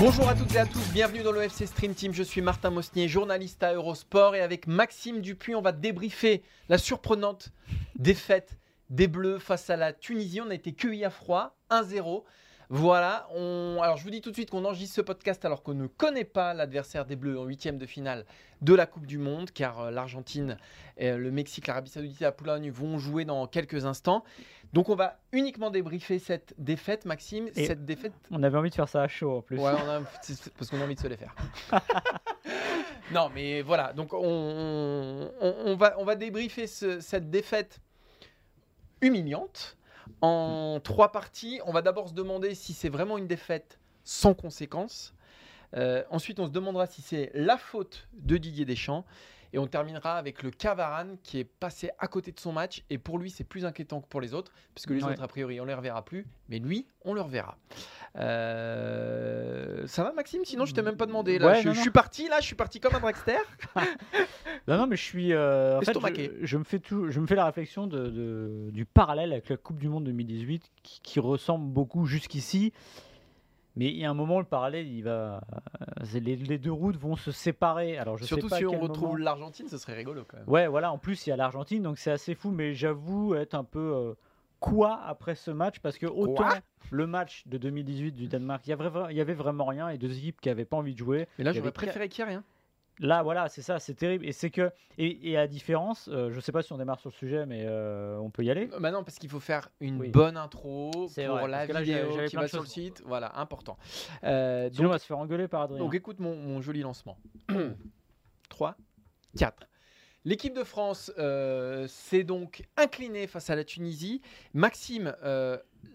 Bonjour à toutes et à tous, bienvenue dans le FC Stream Team. Je suis Martin Mosnier, journaliste à Eurosport et avec Maxime Dupuis, on va débriefer la surprenante défaite des Bleus face à la Tunisie. On a été cueillis à froid, 1-0. Voilà, on... alors je vous dis tout de suite qu'on enregistre ce podcast alors qu'on ne connaît pas l'adversaire des Bleus en huitième de finale de la Coupe du Monde, car euh, l'Argentine, et le Mexique, l'Arabie Saoudite et la Pologne vont jouer dans quelques instants. Donc on va uniquement débriefer cette défaite, Maxime. Et cette défaite, On avait envie de faire ça à chaud en plus. Ouais, on a- c'est parce qu'on a envie de se les faire. non, mais voilà. Donc, on, on- on va, on va débriefer ce- cette défaite humiliante en trois parties. On va d'abord se demander si c'est vraiment une défaite sans conséquence. Euh, ensuite, on se demandera si c'est la faute de Didier Deschamps. Et on terminera avec le Cavaran qui est passé à côté de son match. Et pour lui, c'est plus inquiétant que pour les autres, puisque les Ouais. autres, a priori, on les reverra plus. Mais lui, on le reverra. Euh, Ça va, Maxime? Sinon, je t'ai même pas demandé. Là, Ouais, je, non, je non. suis parti. Là, je suis parti comme un dragster. Non, non, mais je suis. euh, en fait, je, je me fais tout, je me fais la réflexion de, de- du parallèle avec la Coupe du Monde 2018 qui, qui ressemble beaucoup jusqu'ici. Mais il y a un moment, le parallèle, il va. euh, Les, les deux routes vont se séparer. Alors, je Surtout sais pas si on retrouve moment- l'Argentine, ce serait rigolo quand même. Ouais, voilà. En plus, il y a l'Argentine, donc c'est assez fou. Mais j'avoue être un peu euh, quoi après ce match parce que autant Quoi le match de 2018 du Danemark, il y avait, vraiment rien et deux équipes qui n'avaient pas envie de jouer. Mais là, j'aurais préféré qu'il n'y ait rien. Là, voilà, c'est ça, c'est terrible. Et c'est que, et, et à différence, euh, je sais pas si on démarre sur le sujet, mais euh, on peut y aller. Euh, Bah non, parce qu'il faut faire une Oui. bonne intro pour vrai, la là, vidéo j'avais qui va sur le site. Voilà, important. Euh, Sinon, on va se faire engueuler par Adrien. donc écoute mon, mon joli lancement. 3, 4. L'équipe de France euh, s'est donc inclinée face à la Tunisie. Maxime,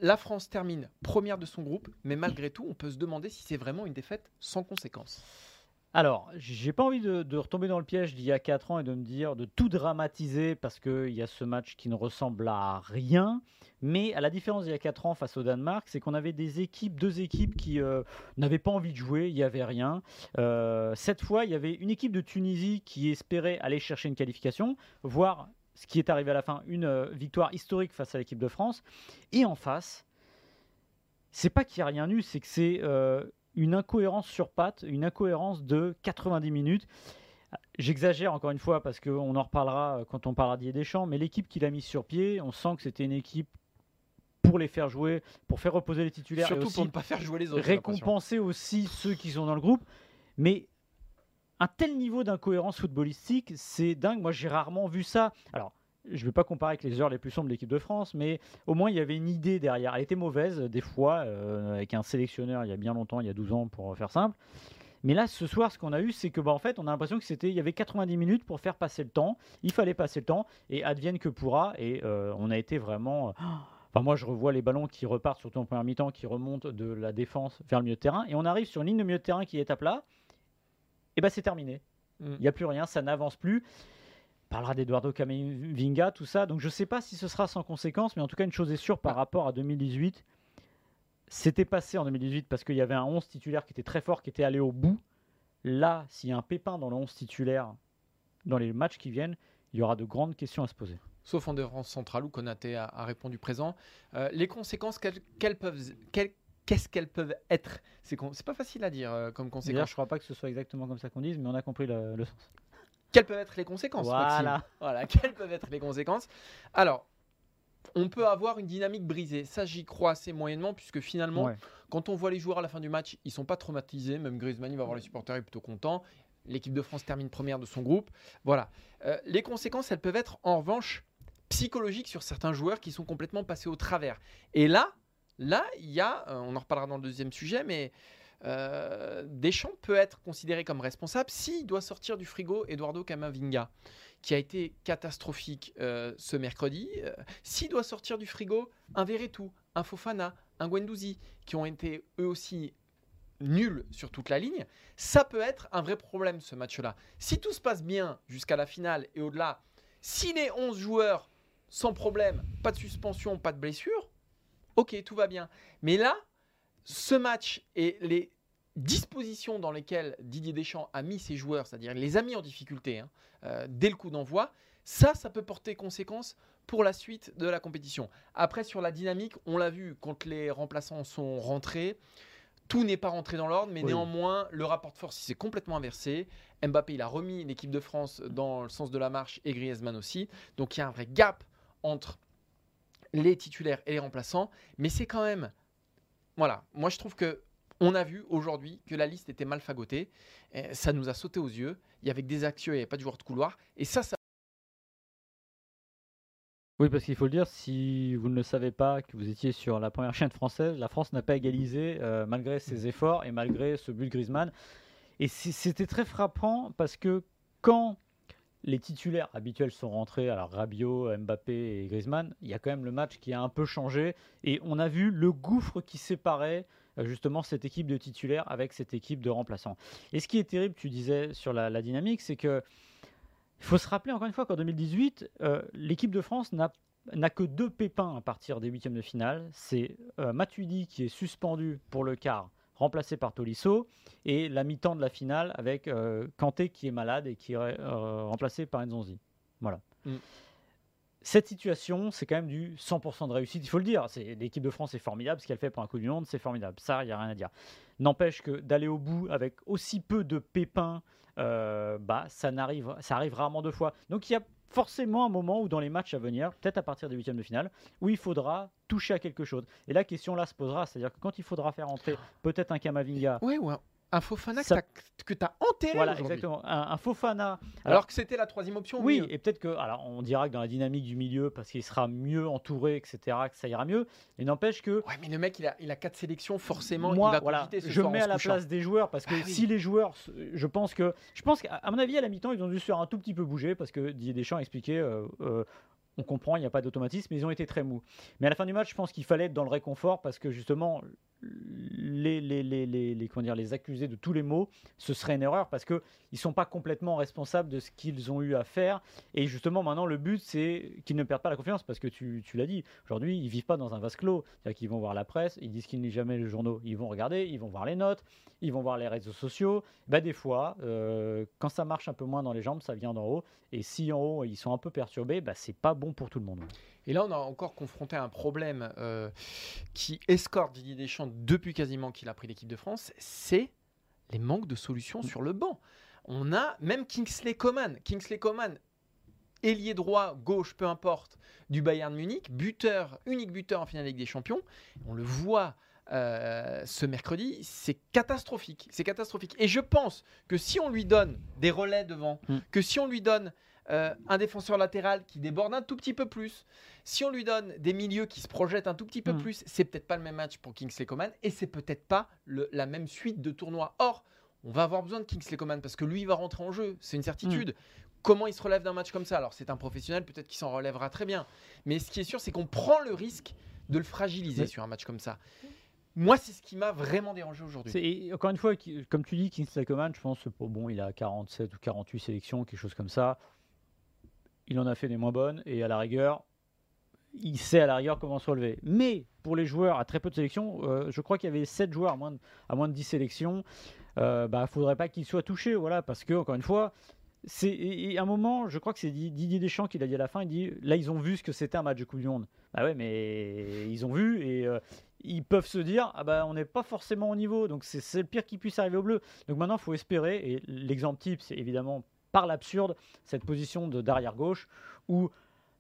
la France termine première de son groupe, mais malgré tout, on peut se demander si c'est vraiment une défaite sans conséquence. Alors, j'ai pas envie de, retomber dans le piège d'il y a 4 ans et de me dire de tout dramatiser parce qu'il y a ce match qui ne ressemble à rien. Mais à la différence d'il y a 4 ans face au Danemark, c'est qu'on avait des équipes, deux équipes qui euh, n'avaient pas envie de jouer, il n'y avait rien. Euh, cette fois, il y avait une équipe de Tunisie qui espérait aller chercher une qualification, voire ce qui est arrivé à la fin, une euh, victoire historique face à l'équipe de France. Et en face, c'est pas qu'il n'y a rien eu, c'est que c'est une incohérence sur pattes, une incohérence de 90 minutes. J'exagère encore une fois parce qu'on en reparlera euh, quand on parlera d'Ier Deschamps, mais l'équipe qu'il a mise sur pied, on sent que c'était une équipe pour les faire jouer, pour faire reposer les titulaires Surtout et aussi pour ne pas faire jouer les autres. récompenser aussi ceux qui sont dans le groupe. Mais un tel niveau d'incohérence footballistique, c'est dingue. Moi, j'ai rarement vu ça. Alors, je ne vais pas comparer avec les heures les plus sombres de l'équipe de France, mais au moins, il y avait une idée derrière. Elle était mauvaise, des fois, euh, avec un sélectionneur il y a bien longtemps, il y a 12 ans, pour faire simple. Mais là, ce soir, ce qu'on a eu, c'est que, bah, en fait, on a l'impression que c'était, il y avait 90 minutes pour faire passer le temps. Il fallait passer le temps et advienne que pourra. Et euh, on a été vraiment. Enfin, moi, je revois les ballons qui repartent, surtout en première mi-temps, qui remontent de la défense vers le milieu de terrain. Et on arrive sur une ligne de milieu de terrain qui est à plat. Et bah, c'est terminé. Mm. Il n'y a plus rien, ça n'avance plus. On parlera d'Eduardo Camavinga, tout ça. Donc, je ne sais pas si ce sera sans conséquence, mais en tout cas, une chose est sûre par rapport à 2018. C'était passé en 2018 parce qu'il y avait un 11 titulaire qui était très fort, qui était allé au bout. Là, s'il y a un pépin dans le 11 titulaire dans les matchs qui viennent, il y aura de grandes questions à se poser. sauf en défense centrale où Konaté a, a répondu présent. Euh, les conséquences, quelles, quelles peuvent, quelles- qu'est-ce qu'elles peuvent être? C'est con- c'est pas facile à dire euh, comme D'ailleurs, conséquence. je ne crois pas que ce soit exactement comme ça qu'on dise, mais on a compris le, le sens. Quelles peuvent être les conséquences Voilà. Maxime voilà. Quelles peuvent être les conséquences Alors, on peut avoir une dynamique brisée. Ça, j'y crois assez moyennement, puisque finalement, Ouais. quand on voit les joueurs à la fin du match, ils sont pas traumatisés. Même Griezmann, il va voir les supporters, il est plutôt content. L'équipe de France termine première de son groupe. Voilà. Euh, les conséquences, elles peuvent être en revanche psychologiques sur certains joueurs qui sont complètement passés au travers. Et là, là, il y a, euh, on en reparlera dans le deuxième sujet, mais euh, Deschamps peut être considéré comme responsable s'il doit sortir du frigo Eduardo Camavinga, qui a été catastrophique euh, ce mercredi. Euh, s'il doit sortir du frigo un Verretou, un Fofana, un Guendouzi, qui ont été eux aussi nuls sur toute la ligne, ça peut être un vrai problème ce match-là. Si tout se passe bien jusqu'à la finale et au-delà, si les 11 joueurs sans problème, pas de suspension, pas de blessure, ok, tout va bien. Mais là, ce match et les dispositions dans lesquelles Didier Deschamps a mis ses joueurs, c'est-à-dire les a mis en difficulté hein, euh, dès le coup d'envoi, ça, ça peut porter conséquence pour la suite de la compétition. Après, sur la dynamique, on l'a vu quand les remplaçants sont rentrés. Tout n'est pas rentré dans l'ordre, mais Oui. néanmoins, le rapport de force s'est complètement inversé. Mbappé, il a remis l'équipe de France dans le sens de la marche et Griezmann aussi. Donc il y a un vrai gap entre les titulaires et les remplaçants. Mais c'est quand même. Voilà, moi je trouve que on a vu aujourd'hui que la liste était mal fagotée. Ça nous a sauté aux yeux. Il y avait que des actions, il n'y avait pas de joueurs de couloir. Et ça, ça. Oui, parce qu'il faut le dire, si vous ne le savez pas, que vous étiez sur la première chaîne française, la France n'a pas égalisé euh, malgré ses efforts et malgré ce but de Griezmann. Et c'était très frappant parce que quand les titulaires habituels sont rentrés, alors Rabiot, Mbappé et Griezmann, il y a quand même le match qui a un peu changé et on a vu le gouffre qui séparait euh, justement cette équipe de titulaires avec cette équipe de remplaçants. Et ce qui est terrible, tu disais sur la, dynamique, c'est que il faut se rappeler encore une fois qu'en 2018, euh, l'équipe de France n'a n'a que deux pépins à partir des huitièmes de finale. C'est euh, Matuidi qui est suspendu pour le quart, remplacé par Tolisso, et la mi-temps de la finale avec euh, Kanté qui est malade et qui est euh, remplacé par Nzonzi. Voilà. Mm. Cette situation, c'est quand même du 100% de réussite, il faut le dire. L'équipe de France est formidable, ce qu'elle fait pour un coup du monde, c'est formidable. Ça, il n'y a rien à dire. N'empêche que d'aller au bout avec aussi peu de pépins, euh, bah, ça, n'arrive, ça arrive rarement deux fois. Donc il y a forcément un moment où dans les matchs à venir, peut-être à partir des huitièmes de finale, où il faudra toucher à quelque chose. Et la question là se posera, c'est-à-dire que quand il faudra faire entrer peut-être un Kamavinga, Ouais, ouais. Un Fofana Ça- que tu as enterré voilà exactement, un, un Fofana. Alors, que c'était la troisième option. Oui, et peut-être que, alors on dira que dans la dynamique du milieu, parce qu'il sera mieux entouré, etc., que ça ira mieux. Mais n'empêche que Ouais, mais le mec, il a, il a quatre sélections, forcément, moi, il va voilà, ce je soir mets à la couchant. place des joueurs parce que Ah oui. si les joueurs, je pense que, je pense qu'à à mon avis à la mi-temps ils ont dû se faire un tout petit peu bouger parce que Didier Deschamps a expliqué. euh, euh, on comprend, il n'y a pas d'automatisme, mais ils ont été très mous. Mais à la fin du match, je pense qu'il fallait être dans le réconfort parce que justement, les, les, les, les, comment dire, les accusés de tous les maux, ce serait une erreur parce qu'ils ne sont pas complètement responsables de ce qu'ils ont eu à faire. Et justement, maintenant, le but, c'est qu'ils ne perdent pas la confiance parce que tu, tu l'as dit, aujourd'hui, ils vivent pas dans un vase clos. C'est-à-dire qu'ils vont voir la presse, ils disent qu'ils ne jamais les journaux, ils vont regarder, ils vont voir les notes, ils vont voir les réseaux sociaux. Bah, des fois, euh, quand ça marche un peu moins dans les jambes, ça vient d'en haut. Et si en haut, ils sont un peu perturbés, bah, c'est pas bon pour tout le monde. Et là, on a encore confronté à un problème euh, qui escorte Didier Deschamps depuis quasiment qu'il a pris l'équipe de France, c'est les manques de solutions sur le banc. On a même Kingsley Coman. Kingsley Coman, ailier droit, gauche, peu importe, du Bayern Munich, buteur, unique buteur en finale Ligue des Champions. On le voit euh, ce mercredi, c'est catastrophique. C'est catastrophique. Et je pense que si on lui donne des relais devant, Mm. que si on lui donne euh, un défenseur latéral qui déborde un tout petit peu plus, si on lui donne des milieux qui se projettent un tout petit peu Mm. plus, c'est peut-être pas le même match pour Kingsley Coman et c'est peut-être pas le- la même suite de tournois. Or, on va avoir besoin de Kingsley Coman parce que lui, il va rentrer en jeu, c'est une certitude. Comment il se relève d'un match comme ça? Alors, c'est un professionnel, peut-être qu'il s'en relèvera très bien. Mais ce qui est sûr, c'est qu'on prend le risque de le fragiliser Oui. sur un match comme ça. Moi, c'est ce qui m'a vraiment dérangé aujourd'hui. Encore une fois, comme tu dis, Kingsley Coman, je pense, bon, il a 47 ou 48 sélections, quelque chose comme ça. Il en a fait des moins bonnes et à la rigueur, il sait à la rigueur comment se relever. Mais pour les joueurs à très peu de sélections, euh, je crois qu'il y avait 7 joueurs à moins de, à moins de 10 sélections. Il bah, faudrait pas qu'ils soient touchés, voilà, parce que encore une fois, c'est à un moment, je crois que c'est Di- Didier Deschamps qui l'a dit à la fin. Il dit là, ils ont vu ce que c'était un match de Coupe du Monde. Bah ouais, mais ils ont vu et euh, ils peuvent se dire ah bah on n'est pas forcément au niveau, donc c'est le pire qui puisse arriver au bleu. Donc maintenant, il faut espérer. Et l'exemple type, c'est évidemment par l'absurde cette position de d'arrière gauche où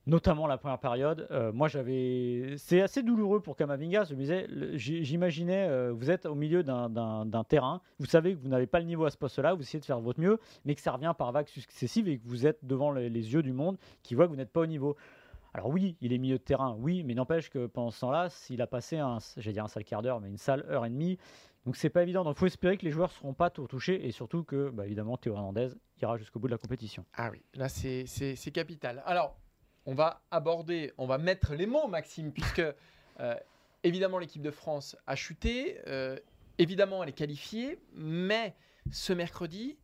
notamment la première période. euh, moi, j'avais. C'est assez douloureux pour Kamavinga. Je me disais, j'imaginais, euh, vous êtes au milieu d'un- terrain, vous savez que vous n'avez pas le niveau à ce poste-là, vous essayez de faire votre mieux, mais que ça revient par vagues successives et que vous êtes devant les, yeux du monde qui voit que vous n'êtes pas au niveau. Alors oui, il est milieu de terrain, oui, mais n'empêche que pendant ce temps-là, s'il a passé un, j'allais dire un sale quart d'heure, mais une sale heure et demie, donc c'est pas évident. Donc il faut espérer que les joueurs seront pas tout touchés et surtout que, bah, évidemment, Théo Hernandez ira jusqu'au bout de la compétition. Ah oui, là c'est c'est- c'est capital. Alors, on va aborder, on va mettre les mots, Maxime, puisque euh, évidemment l'équipe de France a chuté, euh, évidemment elle est qualifiée, mais ce mercredi,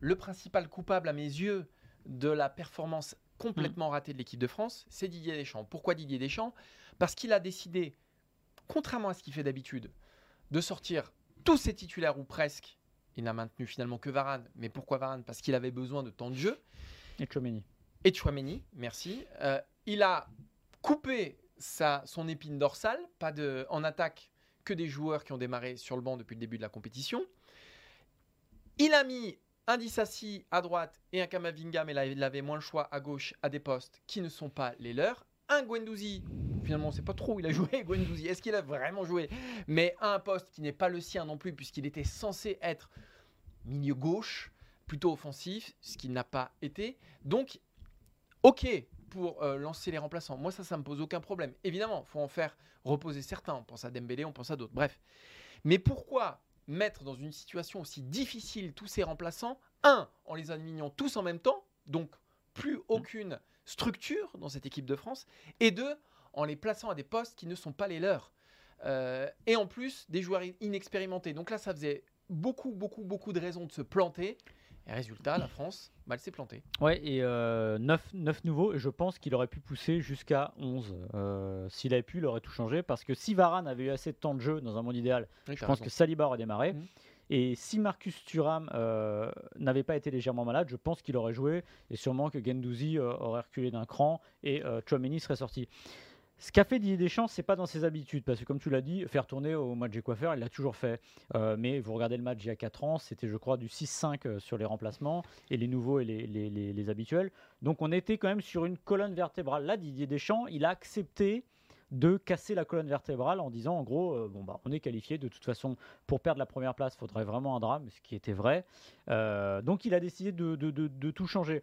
le principal coupable à mes yeux de la performance complètement ratée de l'équipe de France, c'est Didier Deschamps. Pourquoi Didier Deschamps? Parce qu'il a décidé, contrairement à ce qu'il fait d'habitude, de sortir tous ses titulaires ou presque. Il n'a maintenu finalement que Varane. Mais pourquoi Varane? Parce qu'il avait besoin de temps de jeu Et Chouameni. et Chouameni, merci. Euh, il a coupé sa, son épine dorsale, pas de, en attaque que des joueurs qui ont démarré sur le banc depuis le début de la compétition. Il a mis un Dissassi à droite et un Kamavinga, mais là il avait moins le choix à gauche à des postes qui ne sont pas les leurs. Un Guendouzi, finalement on ne sait pas trop où il a joué Guendouzi, est-ce qu'il a vraiment joué? Mais un poste qui n'est pas le sien non plus puisqu'il était censé être milieu gauche, plutôt offensif, ce qu'il n'a pas été. Donc ok pour euh, lancer les remplaçants. Moi, ça, ça me pose aucun problème. Évidemment, faut en faire reposer certains. On pense à Dembélé, on pense à d'autres. Bref. Mais pourquoi mettre dans une situation aussi difficile tous ces remplaçants? Un, en les alignant tous en même temps, donc plus aucune structure dans cette équipe de France. Et deux, en les plaçant à des postes qui ne sont pas les leurs. Euh, et en plus, des joueurs inexpérimentés. Donc là, ça faisait beaucoup, beaucoup, beaucoup de raisons de se planter. Et résultat, la France, elle s'est plantée. Ouais, et 9, nouveaux, et je pense qu'il aurait pu pousser jusqu'à 11. Euh, S'il avait pu, il aurait tout changé, parce que si Varane avait eu assez de temps de jeu dans un monde idéal, Oui, je pense raison. que Saliba aurait démarré. Mhm. Et si Marcus Thuram euh, n'avait pas été légèrement malade, je pense qu'il aurait joué, et sûrement que Gendouzi euh, aurait reculé d'un cran, et euh, serait sorti. Ce qu'a fait Didier Deschamps, c'est pas dans ses habitudes, parce que comme tu l'as dit, faire tourner au match des coiffeurs, il l'a toujours fait. Euh, mais vous regardez le match il y a 4 ans, c'était je crois du 6-5 euh, sur les remplacements, et les nouveaux et les- les habituels. Donc on était quand même sur une colonne vertébrale. Là, Didier Deschamps, il a accepté de casser la colonne vertébrale en disant en gros, euh, bon, bah, on est qualifié, de toute façon, pour perdre la première place, faudrait vraiment un drame, ce qui était vrai. Euh, donc il a décidé de tout changer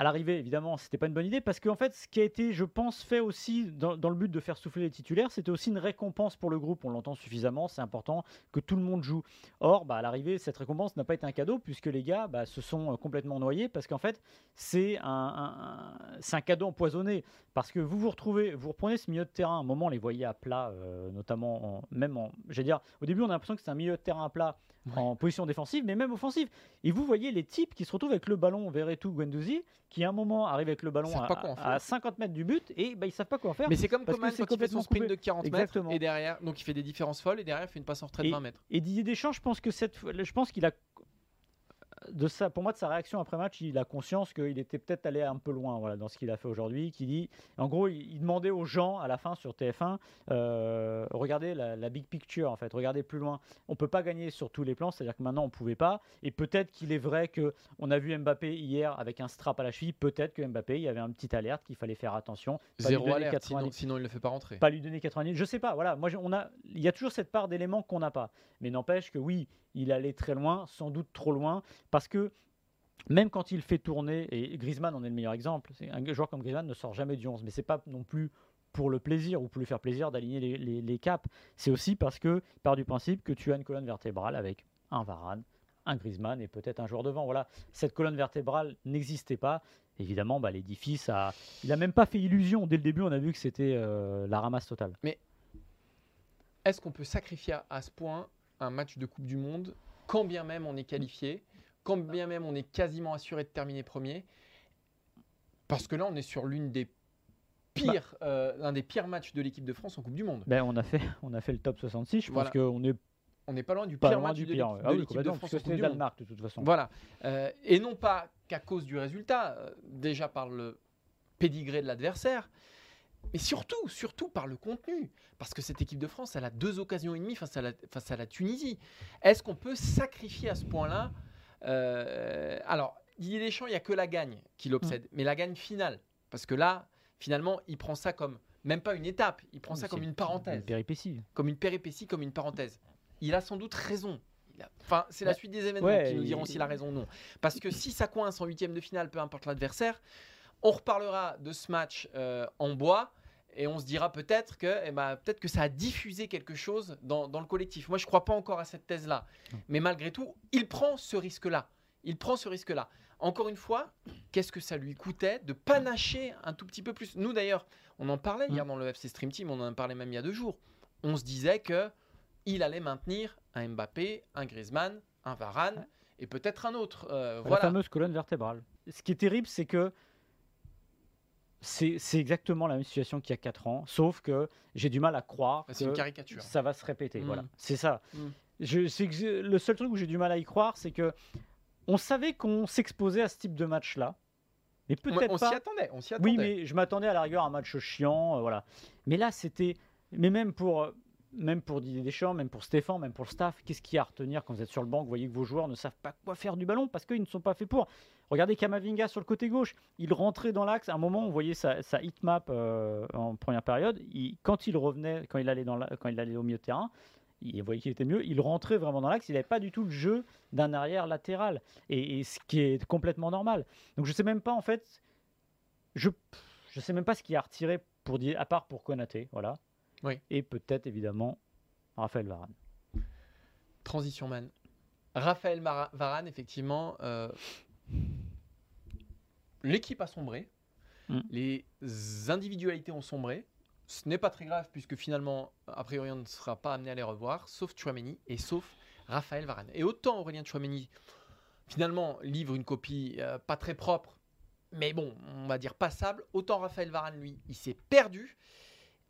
à l'arrivée, évidemment, c'était pas une bonne idée parce qu'en fait, ce qui a été, je pense, fait aussi dans, le but de faire souffler les titulaires, c'était aussi une récompense pour le groupe. On l'entend suffisamment, c'est important que tout le monde joue. Or, bah, à l'arrivée, cette récompense n'a pas été un cadeau puisque les gars bah, se sont euh, complètement noyés parce qu'en fait, c'est un, cadeau empoisonné parce que vous vous retrouvez, vous reprenez ce milieu de terrain. À un moment, on les voyait à plat, euh, notamment, en- même en, j'allais dire, au début, on a l'impression que c'est un milieu de terrain à plat en position défensive, mais même offensive. Et vous voyez les types qui se retrouvent avec le ballon, Verretou, Guendouzi, qui à un moment arrivent avec le ballon à, pas quoi en faire. à 50 mètres du but et bah, ils savent pas quoi en faire. Mais c'est comme Coman quand il fait son sprint coupé. de 40 Exactement. mètres et derrière, donc il fait des différences folles et derrière il fait une passe en retrait de Et- 20 mètres. Et Didier Deschamps, je pense que cette, je pense qu'il a de ça, pour moi, de sa réaction après match, il a conscience qu'il était peut-être allé un peu loin, voilà, dans ce qu'il a fait aujourd'hui. Qui dit, en gros, il, il demandait aux gens à la fin sur TF1, euh, regardez la, la big picture en fait, regardez plus loin. On peut pas gagner sur tous les plans, c'est-à-dire que maintenant on pouvait pas. Et peut-être qu'il est vrai que on a vu Mbappé hier avec un strap à la cheville. Peut-être que Mbappé, il y avait un petit alerte qu'il fallait faire attention. pas Zéro alerte, 90 sinon, sinon il le fait pas rentrer. pas lui donner 90 je sais pas voilà moi on a il y a toujours cette part d'éléments qu'on n'a pas mais n'empêche que oui il allait très loin sans doute trop loin parce que même quand il fait tourner et Griezmann en est le meilleur exemple un joueur comme Griezmann ne sort jamais du 11 mais c'est pas non plus pour le plaisir ou pour lui faire plaisir d'aligner les, les- caps. C'est aussi parce que part du principe que tu as une colonne vertébrale avec un Varane un Griezmann et peut-être un joueur devant. Voilà cette colonne vertébrale n'existait pas. Évidemment bah, l'édifice a il a même pas fait illusion. Dès le début on a vu que c'était euh, la ramasse totale. Est-ce qu'on peut sacrifier à ce point un match de Coupe du Monde quand bien même on est qualifié, quand bien même on est quasiment assuré de terminer premier Parce que là on est sur l'une des pires, euh, l'un des pires matchs de l'équipe de France en Coupe du Monde. Ben, on, a fait, on a fait le top 66. Je Voilà. pense qu'on est On n'est pas loin du pas pire loin match du de pire. l'équipe Ah de, oui, l'équipe de France c'était du le Monde. Danemark de toute façon. Voilà. Euh, et non pas qu'à cause du résultat, euh, déjà par le pédigré de l'adversaire, mais surtout, surtout par le contenu. Parce que cette équipe de France, elle a deux occasions et demie face à la, face à la Tunisie. Est-ce qu'on peut sacrifier à ce point-là Euh, Alors, Didier Deschamps, il n'y a que la gagne qui l'obsède, mais la gagne finale. Parce que là, finalement, il prend ça comme, même pas une étape, il prend ça comme une parenthèse Une péripétie. comme une péripétie, comme une parenthèse. Il a sans doute raison. Il a- Enfin, c'est la suite des événements Ouais, qui nous diront s'il a raison ou non. Parce que si ça coince en huitième de finale, peu importe l'adversaire, On reparlera de ce match euh, en bois et on se dira peut-être que, eh ben, peut-être que ça a diffusé quelque chose dans, dans le collectif. Moi, je ne crois pas encore à cette thèse-là. Mais malgré tout, il prend ce risque-là. Il prend ce risque-là. Encore une fois, qu'est-ce que ça lui coûtait de panacher un tout petit peu plus? Nous, d'ailleurs, on en parlait hier dans le FC Stream Team, on en parlait même il y a deux jours. On se disait que il allait maintenir un Mbappé, un Griezmann, un Varane et peut-être un autre. Euh, La voilà. fameuse colonne vertébrale. Ce qui est terrible, c'est que c'est exactement la même situation qu'il y a 4 ans, sauf que j'ai du mal à croire C'est une que caricature. ça va se répéter. Mm. Voilà, c'est ça. Mm. Je, que le seul truc où j'ai du mal à y croire, c'est que on savait qu'on s'exposait à ce type de match-là, mais On, peut-être on s'y pas. attendait. On s'y attendait. Oui, mais je m'attendais à la rigueur à un match chiant, euh, voilà. Mais là, c'était. Mais même pour, euh, même pour Didier Deschamps, même pour Stéphane, même pour le staff, qu'est-ce qu'il y a à retenir quand vous êtes sur le banc, vous voyez que vos joueurs ne savent pas quoi faire du ballon parce qu'ils ne sont pas faits pour. Regardez Kamavinga sur le côté gauche, il rentrait dans l'axe. À un moment, on voyait sa, sa hitmap euh, en première période. Quand il revenait, quand il allait dans quand il allait au milieu de terrain, il voyait qu'il était mieux. Il rentrait vraiment dans l'axe. Il n'avait pas du tout le jeu d'un arrière latéral, et, et ce qui est complètement normal. Donc je sais même pas en fait. Je je sais même pas ce qu'il y a à retirer pour dire à part pour Konaté, voilà. Oui. Et peut-être évidemment Raphaël Varane. Transition man. Raphaël Mara- Varane, effectivement, euh, l'équipe a sombré. Mm. Les individualités ont sombré. Ce n'est pas très grave puisque finalement, a priori, on ne sera pas amené à les revoir, sauf Chouameni et sauf Raphaël Varane. Et autant Aurélien Chouameni, finalement, livre une copie euh, pas très propre, mais bon, on va dire passable, autant Raphaël Varane, lui, il s'est perdu.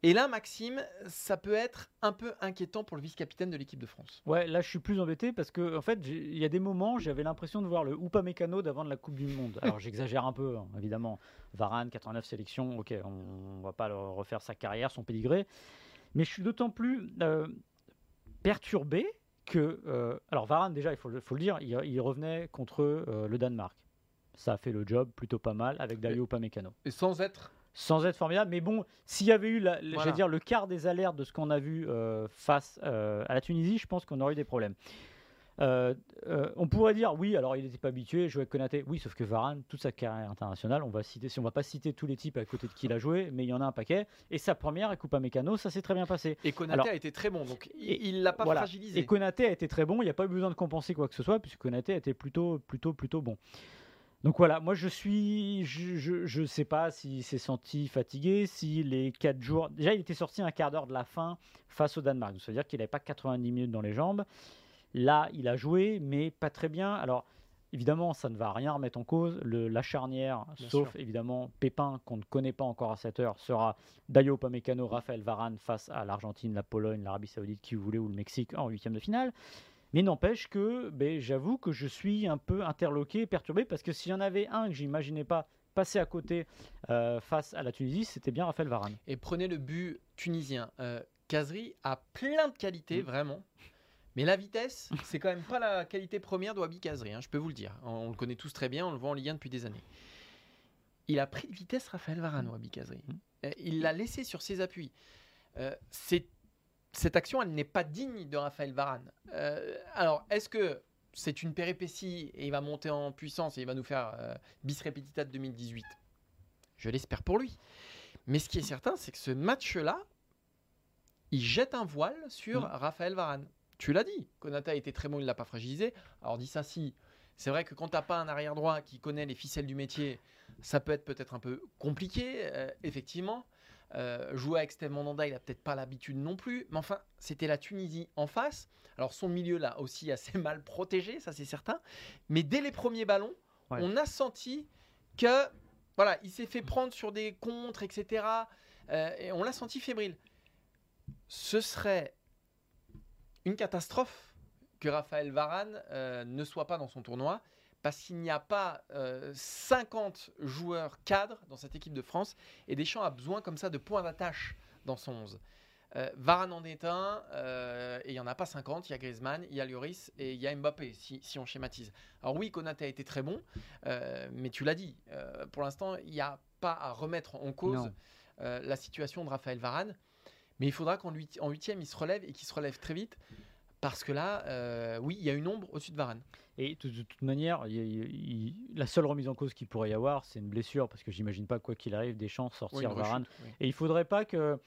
Et là, Maxime, ça peut être un peu inquiétant pour le vice-capitaine de l'équipe de France. Ouais, là je suis plus embêté parce que en fait, il y a des moments, j'avais l'impression de voir le Upamecano d'avant de la Coupe du Monde. Alors j'exagère un peu, hein, évidemment. Varane, 89 sélections, ok, on, on va pas le refaire sa carrière, son pédigré. Mais je suis d'autant plus euh, perturbé que. euh, alors Varane, déjà, il faut, le- faut le dire, il, il revenait contre euh, le Danemark. Ça a fait le job plutôt pas mal avec Dario Upamecano. Et sans être sans être formidable. Mais bon, s'il y avait eu, la, Voilà. j'allais dire, le quart des alertes de ce qu'on a vu euh, face euh, à la Tunisie, je pense qu'on aurait eu des problèmes. Euh, on pourrait dire oui, alors il n'était pas habitué, jouer avec Konaté. Oui, sauf que Varane, toute sa carrière internationale, on va citer, si on va pas citer tous les types à côté de qui il a joué, mais il y en a un paquet. Et sa première, avec Coupa Mécano, ça s'est très bien passé. Et Konaté Alors- a été très bon, donc il- Et- il l'a pas Voilà. fragilisé. Et Konaté a été très bon, il n'y a pas eu besoin de compenser quoi que ce soit, puisque Konaté a été plutôt, plutôt, plutôt bon. Donc voilà, moi je suis, je, je, je sais pas s'il s'est senti fatigué, si les 4 jours, déjà il était sorti un quart d'heure de la fin face au Danemark, donc ça veut dire qu'il n'avait pas 90 minutes dans les jambes. Là, il a joué, mais pas très bien. Alors évidemment, ça ne va rien remettre en cause. Le, la charnière, Bien sauf sûr. évidemment Pépin qu'on ne connaît pas encore à cette heure, sera Dayo Pamecano, Raphaël Varane face à l'Argentine, la Pologne, l'Arabie Saoudite, qui vous voulez, ou le Mexique en huitième de finale. Mais n'empêche que ben, j'avoue que je suis un peu interloqué, perturbé, parce que s'il y en avait un que j'imaginais pas passer à côté euh, face à la Tunisie, c'était bien Raphaël Varane. Et prenez le but tunisien. Euh, Kazri a plein de qualités, Mm. vraiment. Mais la vitesse, c'est quand même pas la qualité première de Wabi Kazri, hein, je peux vous le dire. On, on le connaît tous très bien, on le voit en Ligue 1 depuis des années. Il a pris de vitesse Raphaël Varane, Wabi Kazri. Euh, Il l'a laissé sur ses appuis. Euh, c'est- cette action, elle n'est pas digne de Raphaël Varane. Euh, alors, est-ce que c'est une péripétie et il va monter en puissance et il va nous faire euh, bis repetita de 2018 Je l'espère pour lui. Mais ce qui est certain, c'est que ce match-là, il jette un voile sur Mm. Raphaël Varane. Tu l'as dit, Konata a été très bon, il ne l'a pas fragilisé. Alors dis ça si, c'est vrai que quand tu n'as pas un arrière droit qui connaît les ficelles du métier, ça peut être peut-être un peu compliqué, euh, effectivement. Euh, jouer avec Steve Mandanda, il n'a peut-être pas l'habitude non plus. Mais enfin, c'était la Tunisie en face. Alors son milieu là aussi assez mal protégé, ça c'est certain. Mais dès les premiers ballons, Ouais. on a senti que voilà, il s'est fait prendre sur des contres, etc. Euh, et on l'a senti fébrile. Ce serait une catastrophe que Raphaël Varane euh, ne soit pas dans son tournoi parce qu'il n'y a pas euh, 50 joueurs cadres dans cette équipe de France et Deschamps a besoin comme ça de points d'attache dans son 11. Euh, Varane en est un, euh, et il n'y en a pas 50. Il y a Griezmann, il y a Lloris et il y a Mbappé, si, si on schématise. Alors oui, Konaté a été très bon, euh, mais tu l'as dit, pour l'instant, il n'y a pas à remettre en cause la situation de Raphaël Varane. Mais il faudra qu'en huit- en huitième, il se relève et qu'il se relève très vite. Parce que là, euh, oui, il y a une ombre au-dessus de Varane. Et de, de toute manière, il y a- il- il- la seule remise en cause qu'il pourrait y avoir, c'est une blessure, parce que j'imagine pas quoi qu'il arrive, Deschamps Oui, sortir Varane. rechute, oui. Et il faudrait pas que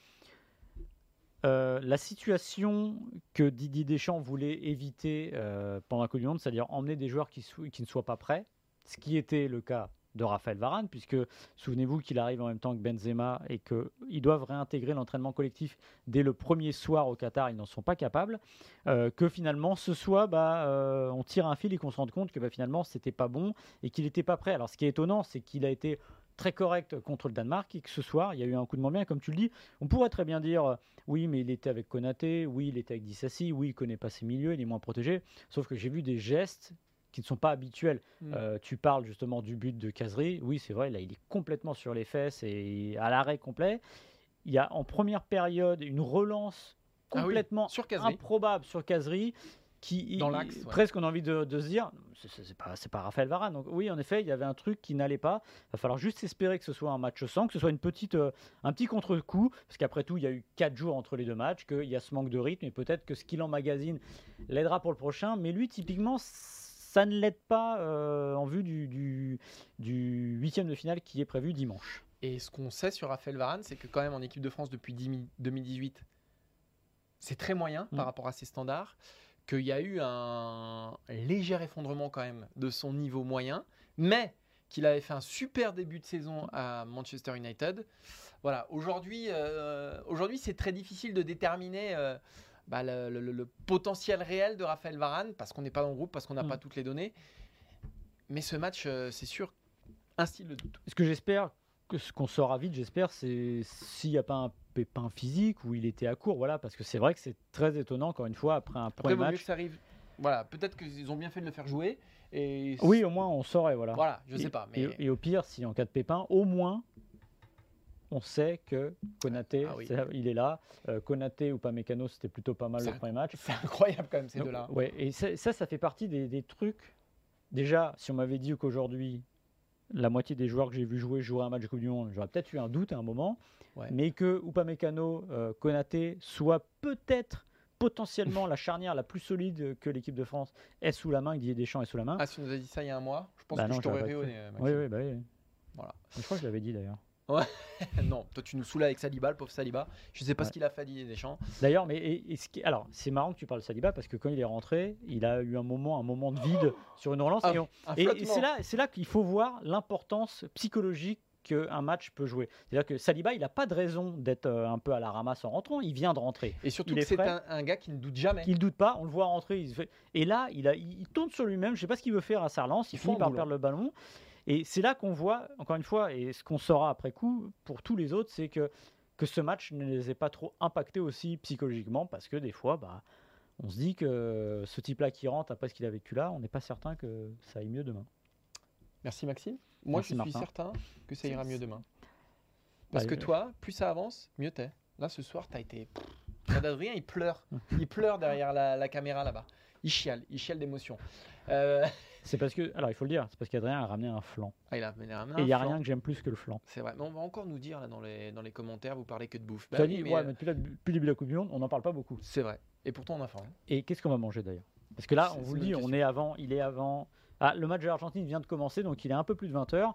euh, la situation que Didier Deschamps voulait éviter euh, pendant la Coupe du Monde, c'est-à-dire emmener des joueurs qui ne soient pas prêts, ce qui était le cas de Raphaël Varane, puisque souvenez-vous qu'il arrive en même temps que Benzema et qu'ils doivent réintégrer l'entraînement collectif dès le premier soir au Qatar, ils n'en sont pas capables, euh, que finalement ce soit bah, euh, on tire un fil et qu'on se rende compte que bah, finalement c'était pas bon et qu'il n'était pas prêt. Alors ce qui est étonnant, c'est qu'il a été très correct contre le Danemark et que ce soir il y a eu un coup de moins bien, comme tu le dis, on pourrait très bien dire euh, oui mais il était avec Konaté, oui il était avec Dissassi, oui il connaît pas ses milieux, il est moins protégé, sauf que j'ai vu des gestes qui ne sont pas habituels. Mm. Euh, tu parles justement du but de Casery. Oui, c'est vrai, là, il est complètement sur les fesses et à l'arrêt complet. Il y a en première période une relance Ah oui, complètement sur Casery. improbable sur Casery. Qui, Dans l'axe, ouais. presque on a envie de, de se dire, c'est- pas, pas Raphaël Varane. Donc oui, en effet, il y avait un truc qui n'allait pas. Il va falloir juste espérer que ce soit un match sans, que ce soit une petite, euh, un petit contre-coup, parce qu'après tout, il y a eu quatre jours entre les deux matchs, qu'il y a ce manque de rythme, et peut-être que ce qu'il emmagasine l'aidera pour le prochain. Mais lui, typiquement, ça ne l'aide pas euh, en vue du, du, du huitième de finale qui est prévu dimanche. Et ce qu'on sait sur Raphaël Varane, c'est que quand même en équipe de France depuis 10 mi- 2018, c'est très moyen Mm. par rapport à ses standards, qu'il y a eu un léger effondrement quand même de son niveau moyen, mais qu'il avait fait un super début de saison à Manchester United. Voilà, aujourd'hui, euh, aujourd'hui c'est très difficile de déterminer euh, bah, le, le- le potentiel réel de Raphaël Varane, parce qu'on n'est pas dans le groupe, parce qu'on n'a Mm. pas toutes les données. Mais ce match, euh, c'est sûr, un style de doute. Ce que j'espère, que ce qu'on saura vite, j'espère, c'est s'il n'y a pas un pépin physique ou il était à court, voilà, parce que c'est vrai que c'est très étonnant, encore une fois, après un premier mieux match. que ça arrive. Voilà, peut-être qu'ils ont bien fait de le faire jouer. Et Oui, au moins on saurait, voilà. Voilà, je Et- sais pas. Mais Et, et au pire, si en cas de pépin, au moins, on sait que Konaté, Ah oui. il est là. Euh, Konaté ou pas Mécano, c'était plutôt pas mal le premier match. c'est incroyable quand même ces deux-là. Ouais, et ça, ça, fait partie des, des trucs. Déjà, si on m'avait dit qu'aujourd'hui, la moitié des joueurs que j'ai vu jouer joueraient un match de Coupe du Monde, j'aurais peut-être eu un doute à un moment. Ouais. Mais que Upamecano, euh, Konaté soit peut-être potentiellement la charnière la plus solide que l'équipe de France est sous la main, que Didier Deschamps est sous la main. Ah, si tu nous as dit ça il y a un mois, je pense Bah que non, je t'aurais rayonné. oui, oui, bah oui. Voilà. Je crois que je l'avais dit d'ailleurs. non, toi tu nous saoules avec Saliba, le pauvre Saliba. Je sais pas Ouais. ce qu'il a fait à Didier Deschamps. D'ailleurs, mais et- et ce qui- alors c'est marrant que tu parles de Saliba parce que quand il est rentré, il a eu un moment, un moment de vide sur une relance. Ah, et c'est là, c'est là qu'il faut voir l'importance psychologique qu'un match peut jouer. C'est-à-dire que Saliba, il n'a pas de raison d'être euh, un peu à la ramasse en rentrant. Il vient de rentrer. Et surtout c'est un, un gars qui ne doute jamais. Il ne doute pas, on le voit rentrer. il se fait- Et là, il, a, il il tourne sur lui-même. Je ne sais pas ce qu'il veut faire à sa relance. Il Il finit par boulot. perdre le ballon. Et c'est là qu'on voit, encore une fois, et ce qu'on saura après coup pour tous les autres, c'est que, que ce match ne les ait pas trop impactés aussi psychologiquement parce que des fois, bah, on se dit que ce type-là qui rentre après ce qu'il a vécu là, on n'est pas certain que ça aille mieux demain. Merci Maxime. Moi Merci, je suis Martin. certain que ça ira mieux demain. Parce Bah, que toi, plus ça avance, mieux t'es. Là ce soir, t'as été. Adrien, il pleure. Il pleure derrière la, la caméra là-bas. Il chiale, il chiale d'émotion. Euh, C'est parce que, alors il faut le dire, c'est parce qu'Adrien a ramené un flanc. Ah, il a amené un Et il n'y a rien que j'aime plus que le flanc. C'est vrai, mais on va encore nous dire là dans les, dans les commentaires, vous parlez que de bouffe. Bah oui, dit, mais, ouais, euh, mais depuis, la- depuis le début de la Coupe du Monde, on n'en parle pas beaucoup. C'est vrai. Et pourtant on a faim. hein. Et qu'est-ce qu'on va manger d'ailleurs? Parce que là, on vous le dit, on est avant, il est avant. Ah, le match de l'Argentine vient de commencer, donc il est un peu plus de 20h.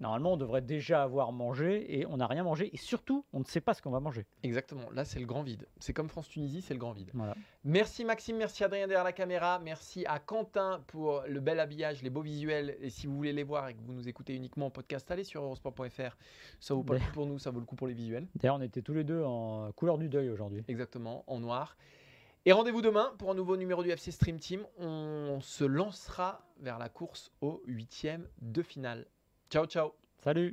Normalement, on devrait déjà avoir mangé et on n'a rien mangé. Et surtout, on ne sait pas ce qu'on va manger. Exactement, là c'est le grand vide. C'est comme France-Tunisie, c'est le grand vide. Voilà. Merci Maxime, merci Adrien derrière la caméra, merci à Quentin pour le bel habillage, les beaux visuels. Et si vous voulez les voir et que vous nous écoutez uniquement en podcast, allez sur eurosport.fr. Ça vaut pas le coup pour nous, ça vaut le coup pour les visuels. D'ailleurs, on était tous les deux en couleur du deuil aujourd'hui. Exactement, en noir. Et rendez-vous demain pour un nouveau numéro du FC Stream Team. On se lancera vers la course au huitième de finale. Ciao, ciao. Salut